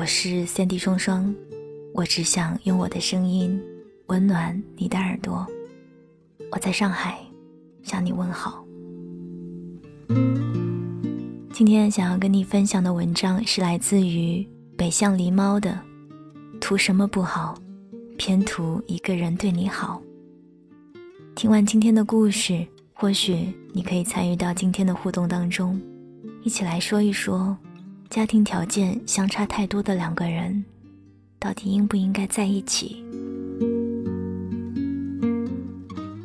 我是三 D 双双，我只想用我的声音温暖你的耳朵。我在上海向你问好。今天想要跟你分享的文章是来自于北向狸猫的《图什么不好，偏图一个人对你好》。听完今天的故事，或许你可以参与到今天的互动当中，一起来说一说。家庭条件相差太多的两个人，到底应不应该在一起？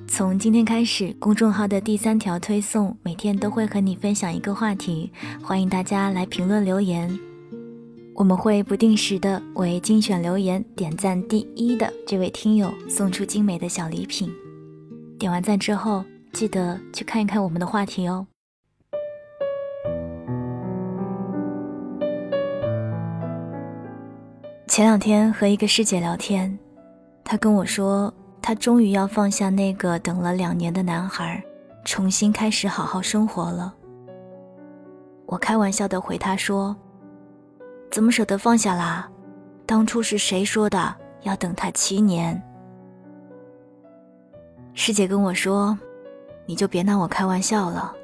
从今天开始，公众号的第三条推送每天都会和你分享一个话题，欢迎大家来评论留言。我们会不定时的为精选留言点赞第一的这位听友送出精美的小礼品。点完赞之后，记得去看一看我们的话题哦。前两天和一个师姐聊天，她跟我说，她终于要放下那个等了两年的男孩，重新开始好好生活了。我开玩笑的回她说：“怎么舍得放下啦？当初是谁说的要等他七年？”师姐跟我说：“你就别拿我开玩笑了，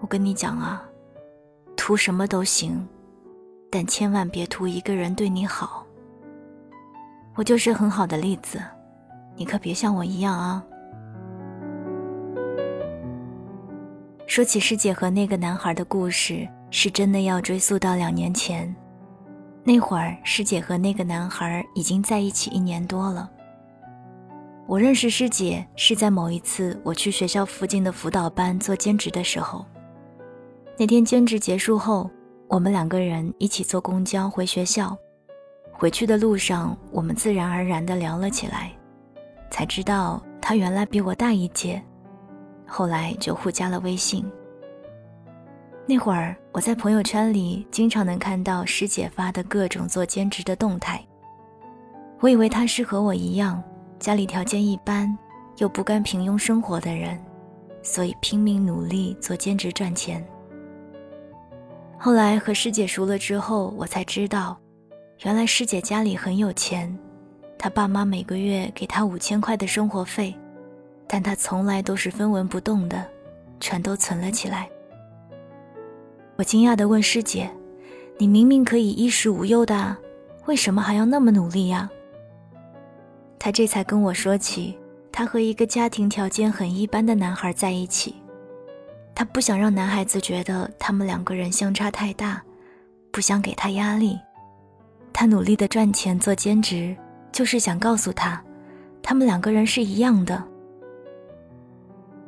我跟你讲啊，图什么都行。”但千万别图一个人对你好。我就是很好的例子，你可别像我一样啊。说起师姐和那个男孩的故事，是真的要追溯到两年前。那会儿，师姐和那个男孩已经在一起一年多了。我认识师姐是在某一次我去学校附近的辅导班做兼职的时候。那天兼职结束后。我们两个人一起坐公交回学校，回去的路上，我们自然而然地聊了起来，才知道他原来比我大一届，后来就互加了微信。那会儿我在朋友圈里经常能看到师姐发的各种做兼职的动态，我以为她是和我一样，家里条件一般，又不甘平庸生活的人，所以拼命努力做兼职赚钱。后来和师姐熟了之后，我才知道，原来师姐家里很有钱，她爸妈每个月给她五千块的生活费，但她从来都是分文不动的，全都存了起来。我惊讶地问师姐：“你明明可以衣食无忧的，为什么还要那么努力呀？”她这才跟我说起，她和一个家庭条件很一般的男孩在一起。他不想让男孩子觉得他们两个人相差太大，不想给他压力。他努力的赚钱做兼职，就是想告诉他，他们两个人是一样的。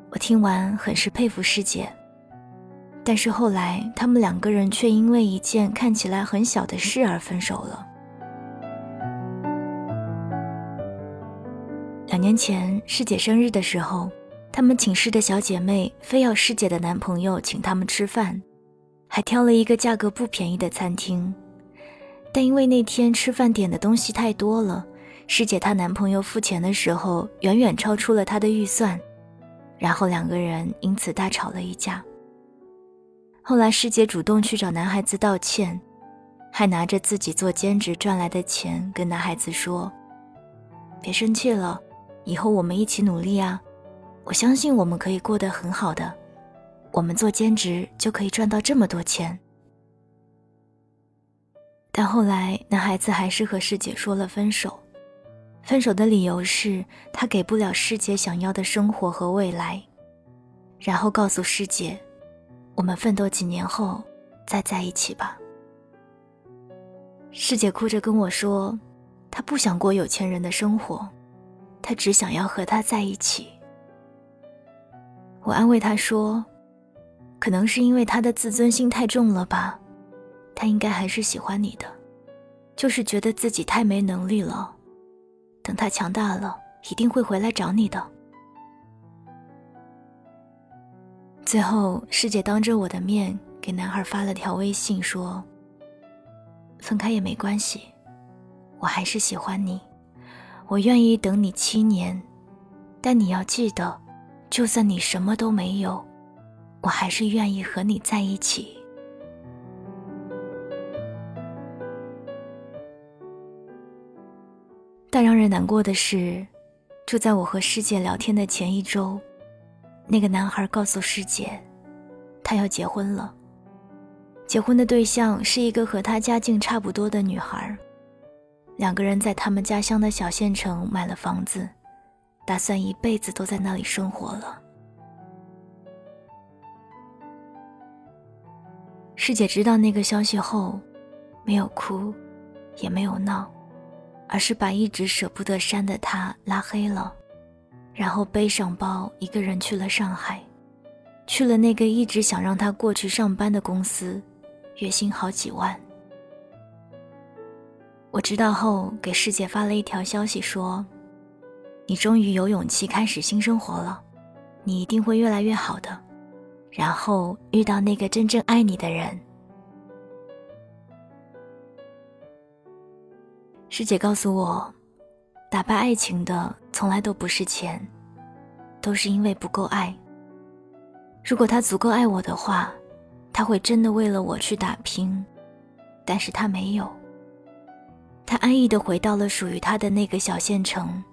我听完很是佩服师姐，但是后来他们两个人却因为一件看起来很小的事而分手了。两年前师姐生日的时候。她们寝室的小姐妹非要师姐的男朋友请她们吃饭，还挑了一个价格不便宜的餐厅。但因为那天吃饭点的东西太多了，师姐她男朋友付钱的时候远远超出了她的预算，然后两个人因此大吵了一架。后来师姐主动去找男孩子道歉，还拿着自己做兼职赚来的钱跟男孩子说：“别生气了，以后我们一起努力啊。”我相信我们可以过得很好的，我们做兼职就可以赚到这么多钱。但后来男孩子还是和师姐说了分手，分手的理由是他给不了师姐想要的生活和未来，然后告诉师姐，我们奋斗几年后再在一起吧。师姐哭着跟我说，她不想过有钱人的生活，她只想要和他在一起。我安慰他说：“可能是因为他的自尊心太重了吧，他应该还是喜欢你的，就是觉得自己太没能力了。等他强大了，一定会回来找你的。”最后，师姐当着我的面给男孩发了条微信说：“分开也没关系，我还是喜欢你，我愿意等你七年，但你要记得。”就算你什么都没有，我还是愿意和你在一起。但让人难过的是，就在我和师姐聊天的前一周，那个男孩告诉师姐，他要结婚了。结婚的对象是一个和他家境差不多的女孩，两个人在他们家乡的小县城买了房子，打算一辈子都在那里生活了。师姐知道那个消息后，没有哭，也没有闹，而是把一直舍不得删的他拉黑了，然后背上包一个人去了上海，去了那个一直想让他过去上班的公司。月薪好几万。我知道后，给师姐发了一条消息说：“你终于有勇气开始新生活了，你一定会越来越好的，然后遇到那个真正爱你的人。”师姐告诉我，打败爱情的从来都不是钱，都是因为不够爱。如果他足够爱我的话。他会真的为了我去打拼，但是他没有。他安逸的回到了属于他的那个小县城。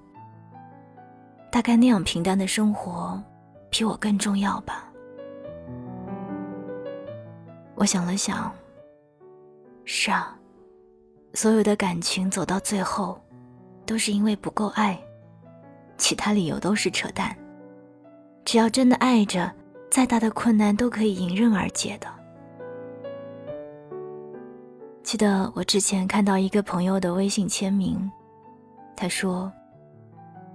大概那样平淡的生活，比我更重要吧。我想了想，是啊，所有的感情走到最后，都是因为不够爱，其他理由都是扯淡。只要真的爱着。再大的困难都可以迎刃而解的。记得我之前看到一个朋友的微信签名，他说：“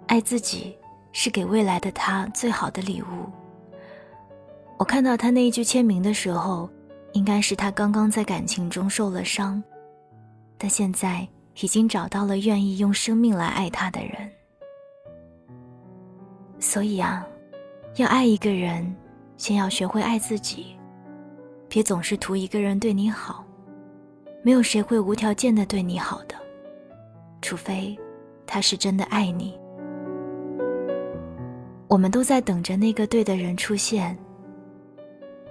爱自己是给未来的他最好的礼物。”我看到他那一句签名的时候，应该是他刚刚在感情中受了伤，但现在已经找到了愿意用生命来爱他的人。所以啊，要爱一个人。先要学会爱自己，别总是图一个人对你好，没有谁会无条件的对你好的，除非他是真的爱你。我们都在等着那个对的人出现，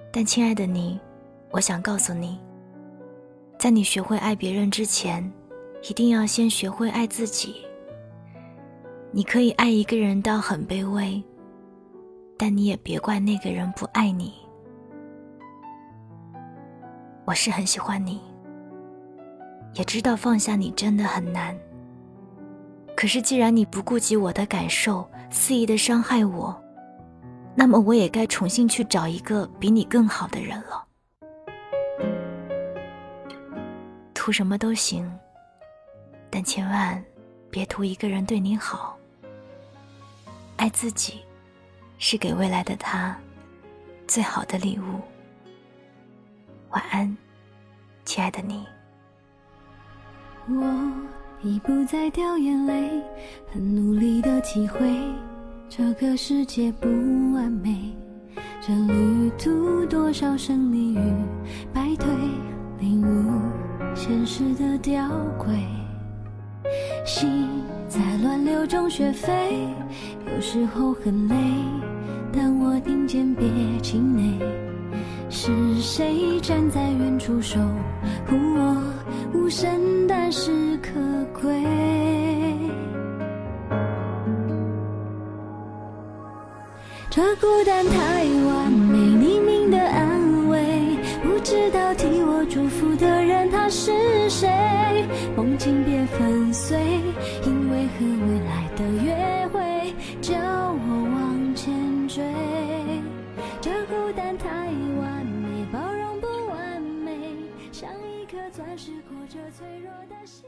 但亲爱的你，我想告诉你，在你学会爱别人之前，一定要先学会爱自己。你可以爱一个人到很卑微。但你也别怪那个人不爱你。我是很喜欢你，也知道放下你真的很难。可是既然你不顾及我的感受，肆意的伤害我，那么我也该重新去找一个比你更好的人了。图什么都行，但千万别图一个人对你好。爱自己。是给未来的他最好的礼物。晚安，亲爱的你。我已不再掉眼泪，很努力的体会这个世界不完美，这旅途多少胜利与败退，领悟现实的吊诡，心在乱流中学飞，有时候很累。但我听见别气馁，是谁站在远处守护我？无声但是可这孤单太完美，匿名的安慰，不知道替我祝福的人他是谁？梦境别粉碎，因为和未来的约会，叫我往前。追，这孤单太完美，包容不完美，像一颗钻石裹着脆弱的心。